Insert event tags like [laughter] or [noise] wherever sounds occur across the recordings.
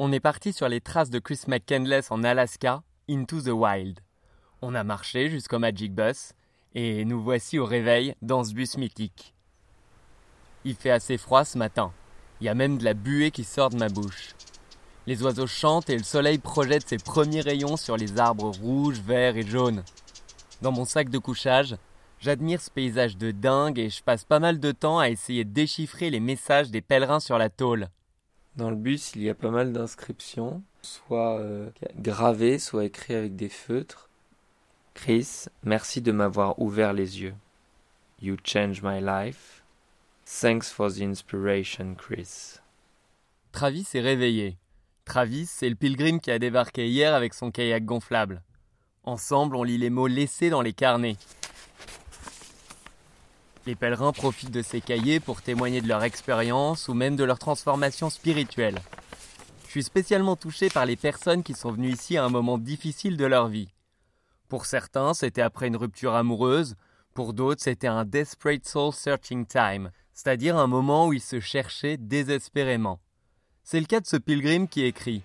on est parti sur les traces de Chris McCandless en Alaska, Into the Wild. On a marché jusqu'au Magic Bus et nous voici au réveil dans ce bus mythique. Il fait assez froid ce matin. Il y a même de la buée qui sort de ma bouche. Les oiseaux chantent et le soleil projette ses premiers rayons sur les arbres rouges, verts et jaunes. Dans mon sac de couchage, j'admire ce paysage de dingue et je passe pas mal de temps à essayer de déchiffrer les messages des pèlerins sur la tôle. Dans le bus, il y a pas mal d'inscriptions, soit euh, gravées, soit écrites avec des feutres. Chris, merci de m'avoir ouvert les yeux. You changed my life. Thanks for the inspiration, Chris. Travis est réveillé. Travis, c'est le pilgrim qui a débarqué hier avec son kayak gonflable. Ensemble, on lit les mots laissés dans les carnets. Les pèlerins profitent de ces cahiers pour témoigner de leur expérience ou même de leur transformation spirituelle. Je suis spécialement touché par les personnes qui sont venues ici à un moment difficile de leur vie. Pour certains, c'était après une rupture amoureuse, pour d'autres, c'était un desperate soul searching time, c'est-à-dire un moment où ils se cherchaient désespérément. C'est le cas de ce pilgrim qui écrit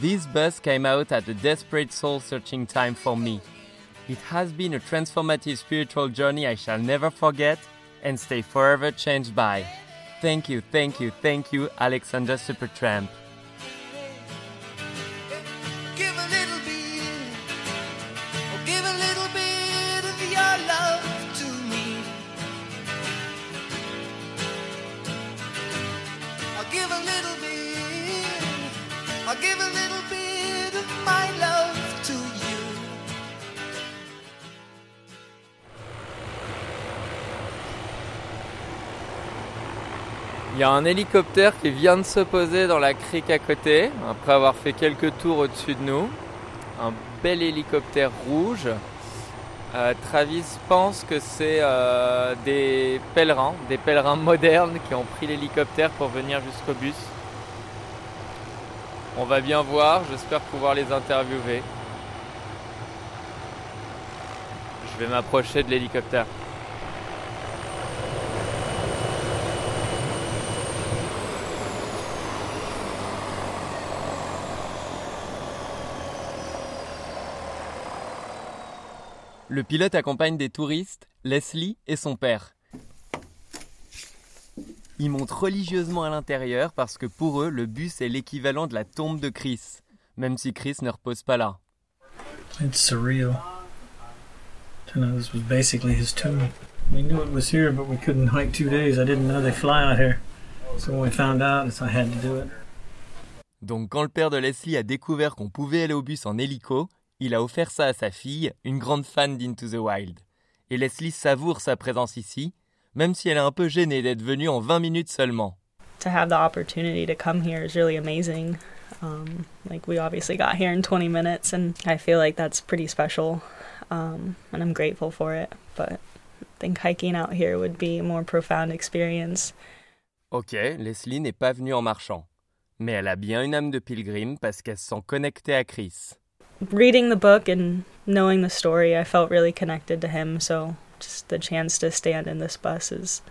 This bus came out at a desperate soul searching time for me. It has been a transformative spiritual journey I shall never forget and stay forever changed by. Thank you, thank you, thank you, Alexander Supertramp. Il y a un hélicoptère qui vient de se poser dans la crique à côté, après avoir fait quelques tours au-dessus de nous. Un bel hélicoptère rouge. Euh, Travis pense que c'est euh, des pèlerins, des pèlerins [laughs] modernes qui ont pris l'hélicoptère pour venir jusqu'au bus. On va bien voir, j'espère pouvoir les interviewer. Je vais m'approcher de l'hélicoptère. Le pilote accompagne des touristes, Leslie et son père. Ils montent religieusement à l'intérieur parce que pour eux, le bus est l'équivalent de la tombe de Chris, même si Chris ne repose pas là. It's surreal to know this was basically his tomb. We knew it was here, but we couldn't hike two days. I didn't know they fly out here. So when we found out, I had to do it. Donc quand le père de Leslie a découvert qu'on pouvait aller au bus en hélico, il a offert ça à sa fille, une grande fan d'Into the Wild. Et Leslie savoure sa présence ici, même si elle est un peu gênée d'être venue en 20 minutes seulement. to have the opportunity to come here is really amazing. Um, like we obviously got here in 20 minutes, and I feel like that's pretty special, um, and I'm grateful for it. But I think hiking out here would be a more profound experience. Ok, Leslie n'est pas venue en marchant. Mais elle a bien une âme de pilgrim parce qu'elle se sent connectée à Chris. Reading the book and knowing the story, I felt really connected to him. So just the chance to stand in this bus is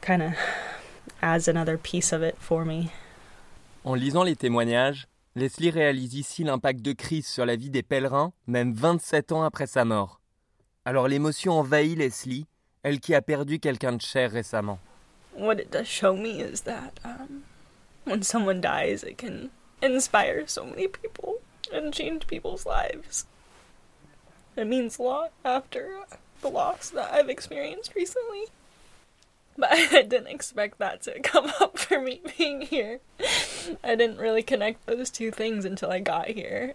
kind of adds another piece of it for me. En lisant les témoignages, Leslie réalise ici l'impact de Chris sur la vie des pèlerins, même 27 ans après sa mort. Alors l'émotion envahit Leslie, elle qui a perdu quelqu'un de cher récemment. what it does show me is that um, when someone dies, it can inspire so many people and change people's lives. It means a lot after the loss that I've experienced recently. But [laughs] I didn't expect that to come [laughs] up for me being here. I didn't really connect those two things until I got here.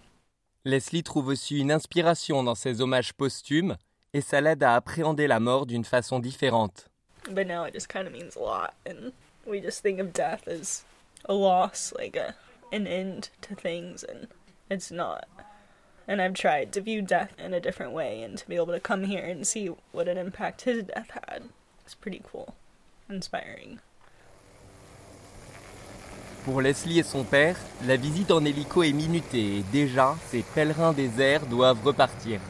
Leslie trouve aussi une inspiration dans ses hommages posthumes et ça l'aide à appréhender la mort d'une façon différente. But now it just kind of means a lot, and we just think of death as a loss, like a an end to things, and it's not. And I've tried to view death in a different way, and to be able to come here and see what an impact his death had is pretty cool, inspiring. Pour Leslie et son père, la visite en hélico est minutée et déjà, ces pèlerins déserts doivent repartir.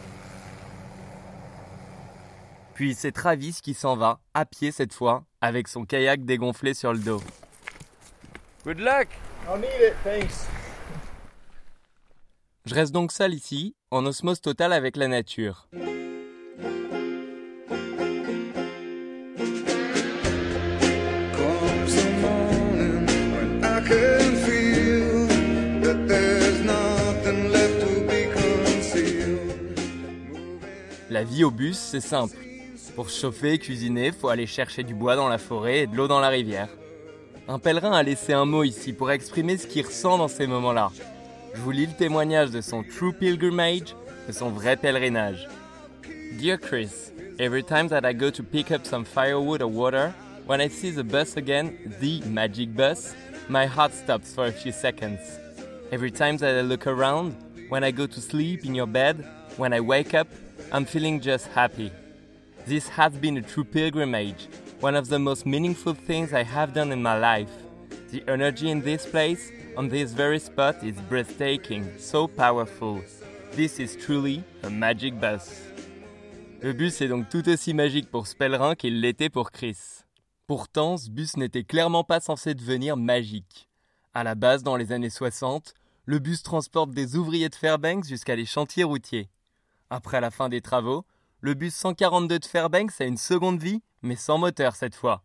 Puis c'est Travis qui s'en va, à pied cette fois, avec son kayak dégonflé sur le dos. Good luck I'll need it, thanks. Je reste donc seul ici, en osmose totale avec la nature. La vie au bus, c'est simple. Pour chauffer et cuisiner, faut aller chercher du bois dans la forêt et de l'eau dans la rivière. Un pèlerin a laissé un mot ici pour exprimer ce qu'il ressent dans ces moments-là. Je vous lis le témoignage de son true pilgrimage, de son vrai pèlerinage. Dear Chris, every time that I go to pick up some firewood or water, when I see the bus again, the magic bus, my heart stops for a few seconds. Every time that I look around, when I go to sleep in your bed, when I wake up, I'm feeling just happy. This has been a true pilgrimage, one of the most meaningful things I have done in my life. The energy in this place, on this very spot, is breathtaking, so powerful. This is truly a magic bus. Le bus est donc tout aussi magique pour ce qu'il l'était pour Chris. Pourtant, ce bus n'était clairement pas censé devenir magique. À la base, dans les années 60, le bus transporte des ouvriers de Fairbanks jusqu'à les chantiers routiers. Après la fin des travaux, le bus 142 de Fairbanks a une seconde vie, mais sans moteur cette fois.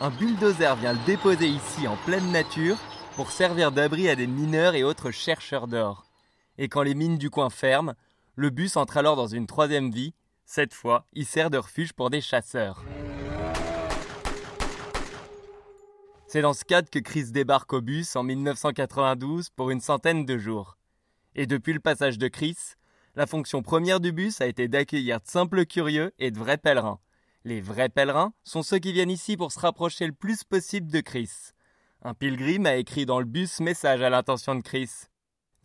Un bulldozer vient le déposer ici en pleine nature pour servir d'abri à des mineurs et autres chercheurs d'or. Et quand les mines du coin ferment, le bus entre alors dans une troisième vie. Cette fois, il sert de refuge pour des chasseurs. C'est dans ce cadre que Chris débarque au bus en 1992 pour une centaine de jours. Et depuis le passage de Chris, la fonction première du bus a été d'accueillir de simples curieux et de vrais pèlerins. Les vrais pèlerins sont ceux qui viennent ici pour se rapprocher le plus possible de Chris. Un pilgrim a écrit dans le bus message à l'intention de Chris.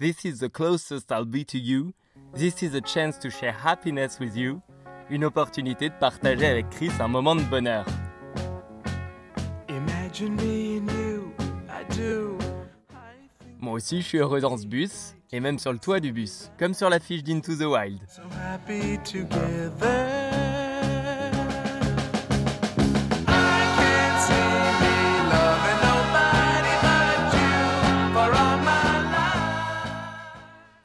This is the closest I'll be to you. This is a chance to share happiness with you. Une opportunité de partager avec Chris un moment de bonheur. Imagine me and you, I do. Moi aussi, je suis heureux dans ce bus, et même sur le toit du bus, comme sur l'affiche d'Into the Wild. So happy together.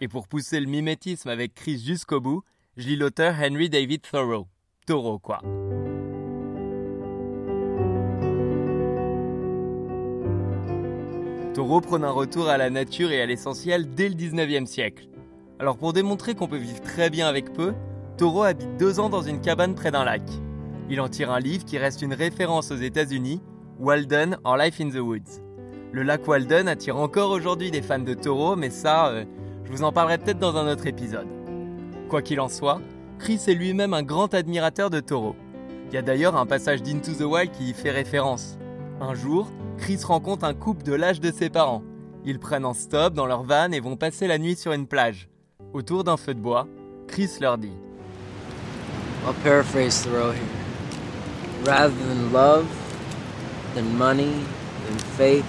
Et pour pousser le mimétisme avec Chris jusqu'au bout, je lis l'auteur Henry David Thoreau. Thoreau, quoi. Thoreau prône un retour à la nature et à l'essentiel dès le 19e siècle. Alors pour démontrer qu'on peut vivre très bien avec peu, Thoreau habite deux ans dans une cabane près d'un lac. Il en tire un livre qui reste une référence aux États-Unis, Walden en Life in the Woods. Le lac Walden attire encore aujourd'hui des fans de Thoreau, mais ça, euh, je vous en parlerai peut-être dans un autre épisode. Quoi qu'il en soit, Chris est lui-même un grand admirateur de Thoreau. Il y a d'ailleurs un passage d'Into the Wild qui y fait référence. Un jour, Chris rencontre un couple de l'âge de ses parents. Ils prennent un stop dans leur van et vont passer la nuit sur une plage. Autour d'un feu de bois, Chris leur dit I'll paraphrase Thoreau here. Rather than love, than money, than faith,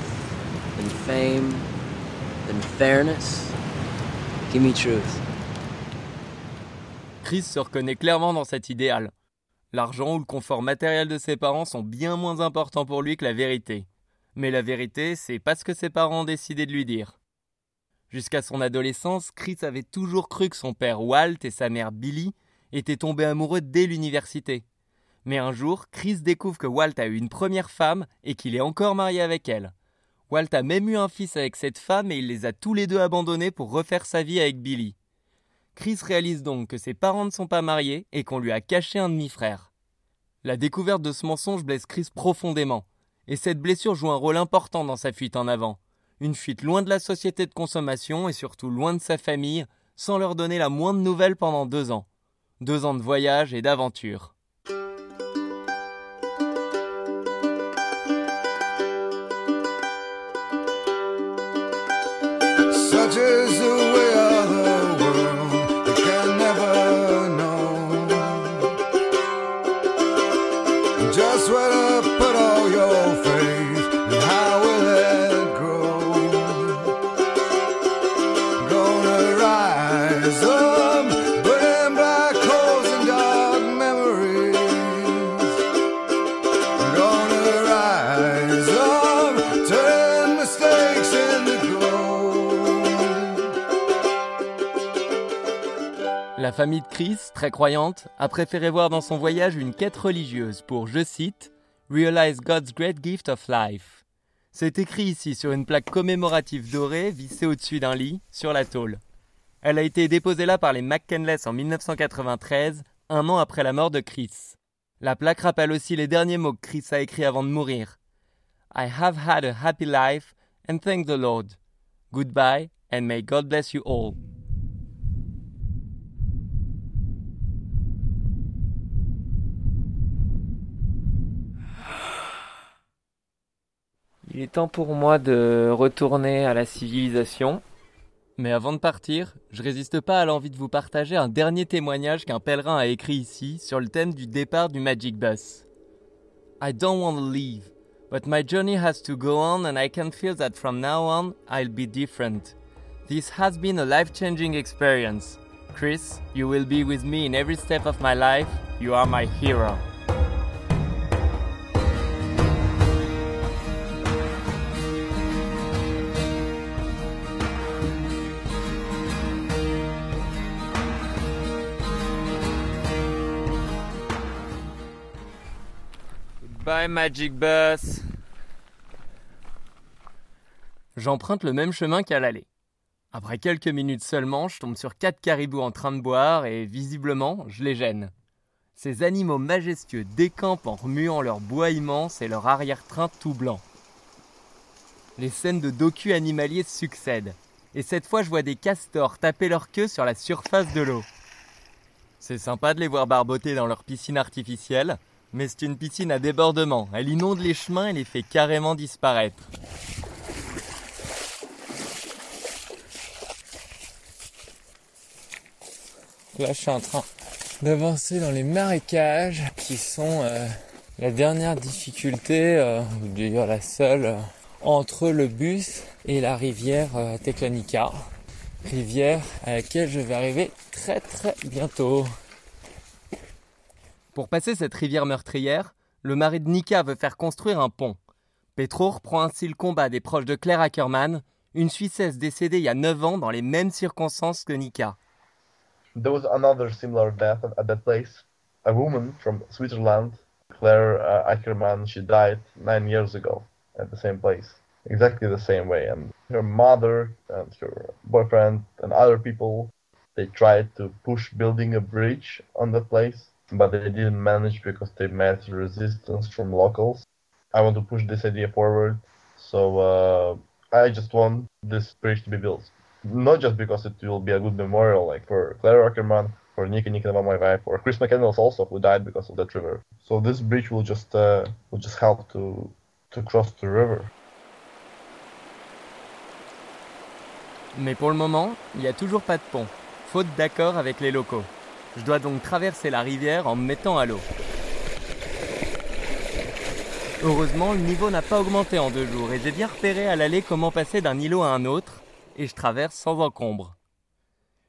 than fame, than fairness, give. Chris se reconnaît clairement dans cet idéal. L'argent ou le confort matériel de ses parents sont bien moins importants pour lui que la vérité. Mais la vérité, c'est pas ce que ses parents ont décidé de lui dire. Jusqu'à son adolescence, Chris avait toujours cru que son père Walt et sa mère Billy étaient tombés amoureux dès l'université. Mais un jour, Chris découvre que Walt a eu une première femme et qu'il est encore marié avec elle. Walt a même eu un fils avec cette femme et il les a tous les deux abandonnés pour refaire sa vie avec Billy. Chris réalise donc que ses parents ne sont pas mariés et qu'on lui a caché un demi-frère. La découverte de ce mensonge blesse Chris profondément, et cette blessure joue un rôle important dans sa fuite en avant. Une fuite loin de la société de consommation et surtout loin de sa famille, sans leur donner la moindre nouvelle pendant deux ans. Deux ans de voyage et d'aventure. Is the way of the world, you can never know. Just where to put all your faith, La famille de Chris, très croyante, a préféré voir dans son voyage une quête religieuse pour, je cite, Realize God's great gift of life. C'est écrit ici sur une plaque commémorative dorée vissée au-dessus d'un lit, sur la tôle. Elle a été déposée là par les McKenless en 1993, un an après la mort de Chris. La plaque rappelle aussi les derniers mots que Chris a écrits avant de mourir. I have had a happy life and thank the Lord. Goodbye and may God bless you all. Il est temps pour moi de retourner à la civilisation. Mais avant de partir, je résiste pas à l'envie de vous partager un dernier témoignage qu'un pèlerin a écrit ici sur le thème du départ du Magic Bus. I don't want to leave, but my journey has to go on and I can feel that from now on I'll be different. This has been a life-changing experience. Chris, you will be with me in every step of my life. You are my hero. Bye Magic Bus. J'emprunte le même chemin qu'à l'aller. Après quelques minutes seulement, je tombe sur quatre caribous en train de boire et visiblement, je les gêne. Ces animaux majestueux décampent en remuant leur bois immense et leur arrière-train tout blanc. Les scènes de docu animaliers succèdent, et cette fois je vois des castors taper leur queue sur la surface de l'eau. C'est sympa de les voir barboter dans leur piscine artificielle, mais c'est une piscine à débordement, elle inonde les chemins et les fait carrément disparaître. Là, je suis en train d'avancer dans les marécages qui sont euh, la dernière difficulté, euh, ou d'ailleurs la seule, euh, entre le bus et la rivière Teclanica. Rivière à laquelle je vais arriver très très bientôt. Pour passer cette rivière meurtrière, le mari de Nika veut faire construire un pont. Petro reprend ainsi le combat des proches de Claire Ackerman, une Suissesse décédée il y a 9 ans dans les mêmes circonstances que Nika. There was another similar death at, at that place. A woman from Switzerland, Claire uh, Ackermann, she died nine years ago at the same place, exactly the same way. And her mother and her boyfriend and other people, they tried to push building a bridge on the place, but they didn't manage because they met resistance from locals. I want to push this idea forward, so uh, I just want this bridge to be built not just because it will be a good memorial, like for Claire Ackerman, for Nika Nikanova, my wife, or Chris McCandles also, who died because of that river. So this bridge will just uh, will just help to to cross the river. Mais pour le moment, il n'y a toujours pas de pont, faute d'accord avec les locaux. Je dois donc traverser la rivière en me mettant à l'eau. Heureusement, le niveau n'a pas augmenté en deux jours et j'ai bien repéré à l'aller comment passer d'un îlot à un autre, et je traverse sans encombre.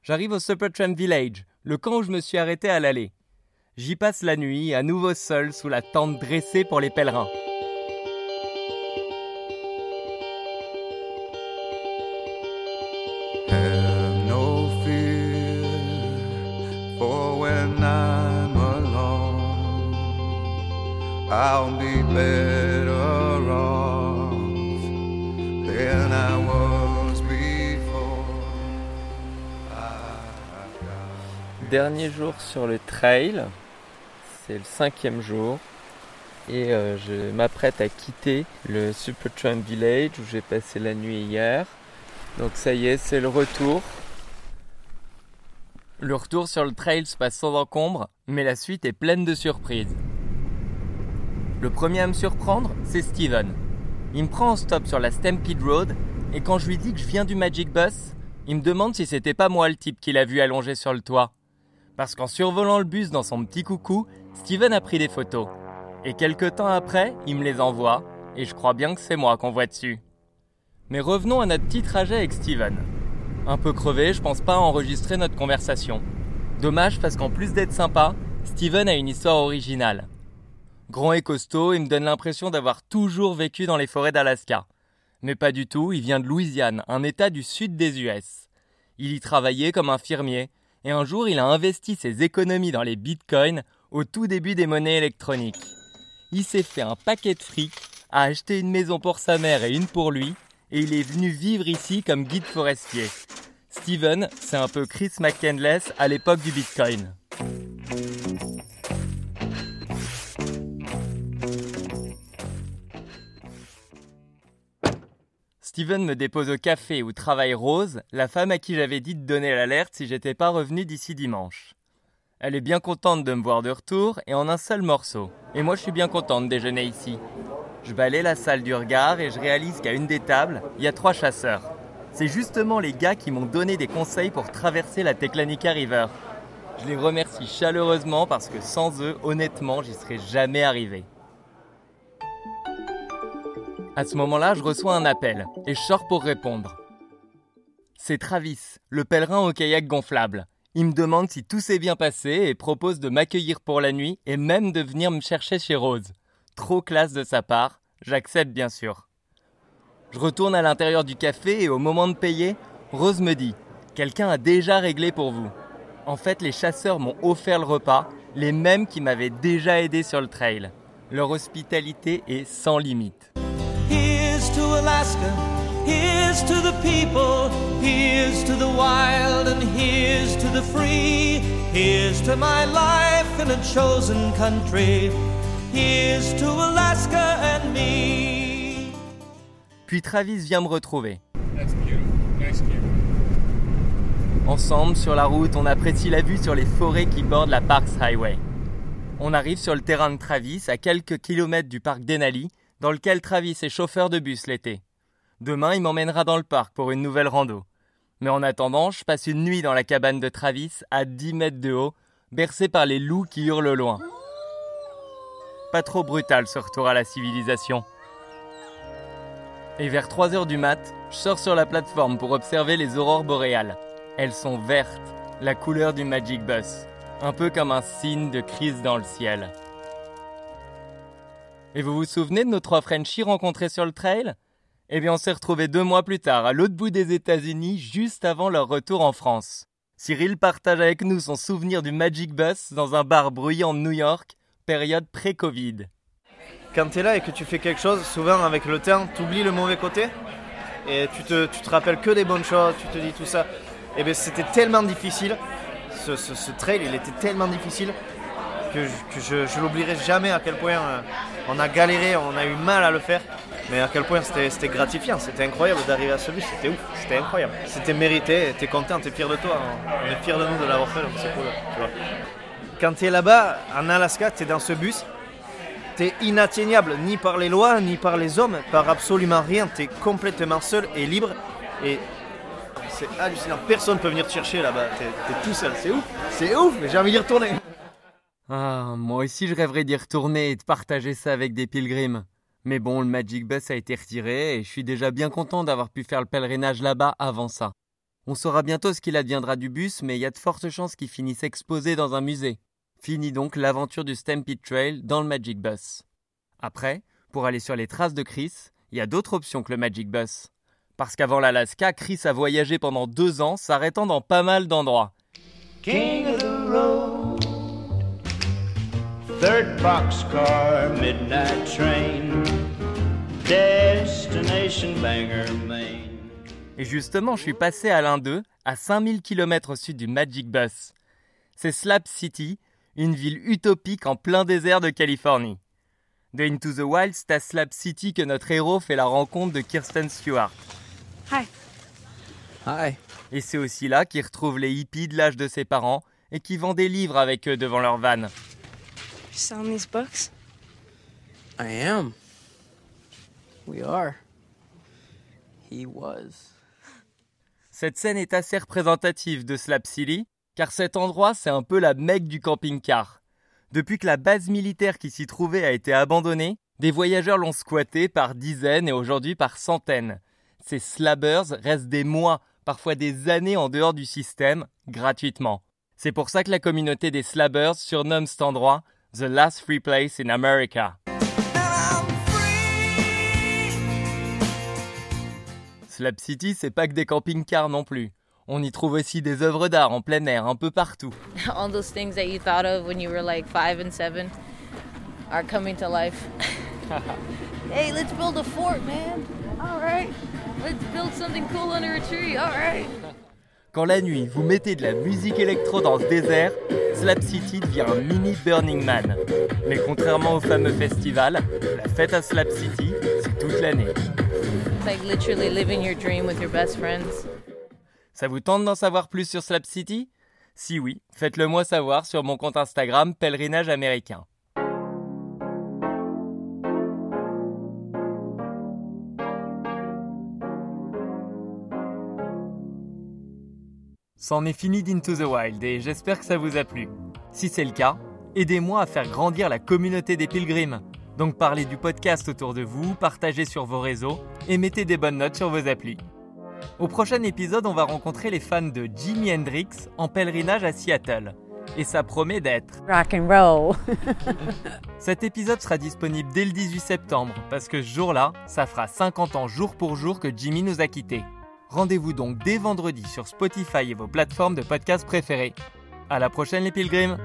J'arrive au Supertramp Village, le camp où je me suis arrêté à l'aller. J'y passe la nuit, à nouveau seul, sous la tente dressée pour les pèlerins. Dernier jour sur le trail, c'est le cinquième jour et euh, je m'apprête à quitter le Super Supertramp Village où j'ai passé la nuit hier. Donc ça y est, c'est le retour. Le retour sur le trail se passe sans encombre, mais la suite est pleine de surprises. Le premier à me surprendre, c'est Steven. Il me prend en stop sur la Stampede Road, et quand je lui dis que je viens du Magic Bus, il me demande si c'était pas moi le type qu'il a vu allongé sur le toit. Parce qu'en survolant le bus dans son petit coucou, Steven a pris des photos. Et quelques temps après, il me les envoie, et je crois bien que c'est moi qu'on voit dessus. Mais revenons à notre petit trajet avec Steven. Un peu crevé, je pense pas enregistrer notre conversation. Dommage parce qu'en plus d'être sympa, Steven a une histoire originale. Grand et costaud, il me donne l'impression d'avoir toujours vécu dans les forêts d'Alaska. Mais pas du tout, il vient de Louisiane, un état du sud des US. Il y travaillait comme infirmier, et un jour il a investi ses économies dans les bitcoins au tout début des monnaies électroniques. Il s'est fait un paquet de fric, a acheté une maison pour sa mère et une pour lui, et il est venu vivre ici comme guide forestier. Steven, c'est un peu Chris McCandless à l'époque du bitcoin. Steven me dépose au café où travaille Rose, la femme à qui j'avais dit de donner l'alerte si j'étais pas revenu d'ici dimanche. Elle est bien contente de me voir de retour et en un seul morceau. Et moi je suis bien content de déjeuner ici. Je balaye la salle du regard et je réalise qu'à une des tables, il y a trois chasseurs. C'est justement les gars qui m'ont donné des conseils pour traverser la Teclanica River. Je les remercie chaleureusement parce que sans eux, honnêtement, j'y serais jamais arrivé. À ce moment-là, je reçois un appel et je sors pour répondre. C'est Travis, le pèlerin au kayak gonflable. Il me demande si tout s'est bien passé et propose de m'accueillir pour la nuit et même de venir me chercher chez Rose. Trop classe de sa part, j'accepte bien sûr. Je retourne à l'intérieur du café et au moment de payer, Rose me dit Quelqu'un a déjà réglé pour vous. En fait, les chasseurs m'ont offert le repas, les mêmes qui m'avaient déjà aidé sur le trail. Leur hospitalité est sans limite. Here's to Alaska, here's to the people, here's to the wild, and here's to the free. Here's to my life in a chosen country. Here's to Alaska and me. Puis Travis vient me retrouver. Ensemble, sur la route, on apprécie la vue sur les forêts qui bordent la Parks Highway. On arrive sur le terrain de Travis, à quelques kilomètres du parc Denali, dans lequel Travis est chauffeur de bus l'été. Demain, il m'emmènera dans le parc pour une nouvelle rando. Mais en attendant, je passe une nuit dans la cabane de Travis, à 10 mètres de haut, bercé par les loups qui hurlent loin. Pas trop brutal ce retour à la civilisation. Et vers 3 heures du mat, je sors sur la plateforme pour observer les aurores boréales. Elles sont vertes, la couleur du Magic Bus, un peu comme un signe de crise dans le ciel. Et vous vous souvenez de nos trois Frenchies rencontrés sur le trail? Eh bien, on s'est retrouvés deux mois plus tard, à l'autre bout des États-Unis, juste avant leur retour en France. Cyril partage avec nous son souvenir du Magic Bus dans un bar bruyant de New York, période pré-Covid. quand tu es là et que tu fais quelque chose, souvent avec le temps, tu oublies le mauvais côté et tu te, tu te rappelles que des bonnes choses, tu te dis tout ça. Et bien c'était tellement difficile, ce, ce- ce trail il était tellement difficile que je, que je, je l'oublierai jamais à quel point euh, on a galéré, on a eu mal à le faire, mais à quel point c'était gratifiant, c'était incroyable d'arriver à ce but, c'était ouf, c'était incroyable. C'était mérité, t'es content, t'es fier de toi, on est fier de nous de l'avoir fait, c'est cool. Quand tu es là-bas, en Alaska, tu es dans ce bus, T'es inatteignable ni par les lois, ni par les hommes, par absolument rien. T'es complètement seul et libre. Et c'est hallucinant. Personne peut venir te chercher là-bas. T'es t'es tout seul. C'est ouf. C'est ouf. mais J'ai envie d'y retourner. Ah, moi aussi je rêverais d'y retourner et de partager ça avec des pilgrims. Mais bon, le Magic Bus a été retiré et je suis déjà bien content d'avoir pu faire le pèlerinage là-bas avant ça. On saura bientôt ce qu'il adviendra du bus, mais il y a de fortes chances qu'il finisse exposé dans un musée. Fini donc l'aventure du Stampede Trail dans le Magic Bus. Après, pour aller sur les traces de Chris, il y a d'autres options que le Magic Bus. Parce qu'avant l'Alaska, Chris a voyagé pendant deux ans, s'arrêtant dans pas mal d'endroits. King of the road. Third boxcar, midnight train. Destination Bangor, Maine. Et justement, je suis passé à l'un d'eux, à 5000 km au sud du Magic Bus. c'est Slab City, une ville utopique en plein désert de Californie. De Into the Wild, c'est à Slab City que notre héros fait la rencontre de Kirsten Stewart. Hi. Hi. Et c'est aussi là qu'il retrouve les hippies de l'âge de ses parents et qui vend des livres avec eux devant leur van. You selling these books? I am. We are. He was. Cette scène est assez représentative de Slab City, car cet endroit c'est un peu la mecque du camping-car. Depuis que la base militaire qui s'y trouvait a été abandonnée, des voyageurs l'ont squatté par dizaines et aujourd'hui par centaines. Ces slabbers restent des mois, parfois des années en dehors du système, gratuitement. C'est pour ça que la communauté des slabbers surnomme cet endroit The Last Free Place in America. Slab City, c'est pas que des camping-cars non plus. On y trouve aussi des œuvres d'art en plein air, un peu partout. [laughs] all those things that you thought of when you were like five and seven are coming to life. [laughs] hey, let's build a fort, man. All right. Let's build something cool under a tree. All right. Quand la nuit, vous mettez de la musique électro dans ce désert, Slab City devient un mini Burning Man. Mais contrairement au fameux festival, la fête à Slab City, c'est toute l'année. Ça vous tente d'en savoir plus sur Slab City? Si oui, faites-le moi savoir sur mon compte Instagram Pèlerinage Américain. C'en est fini d'Into the Wild et j'espère que ça vous a plu. Si c'est le cas, aidez-moi à faire grandir la communauté des pilgrims. Donc parlez du podcast autour de vous, partagez sur vos réseaux et mettez des bonnes notes sur vos applis. Au prochain épisode, on va rencontrer les fans de Jimi Hendrix en pèlerinage à Seattle. Et ça promet d'être. Rock and roll. [laughs] Cet épisode sera disponible dès le 18 septembre, parce que ce jour-là, ça fera 50 ans jour pour jour que Jimmy nous a quittés. Rendez-vous donc dès vendredi sur Spotify et vos plateformes de podcast préférées. À la prochaine les pilgrims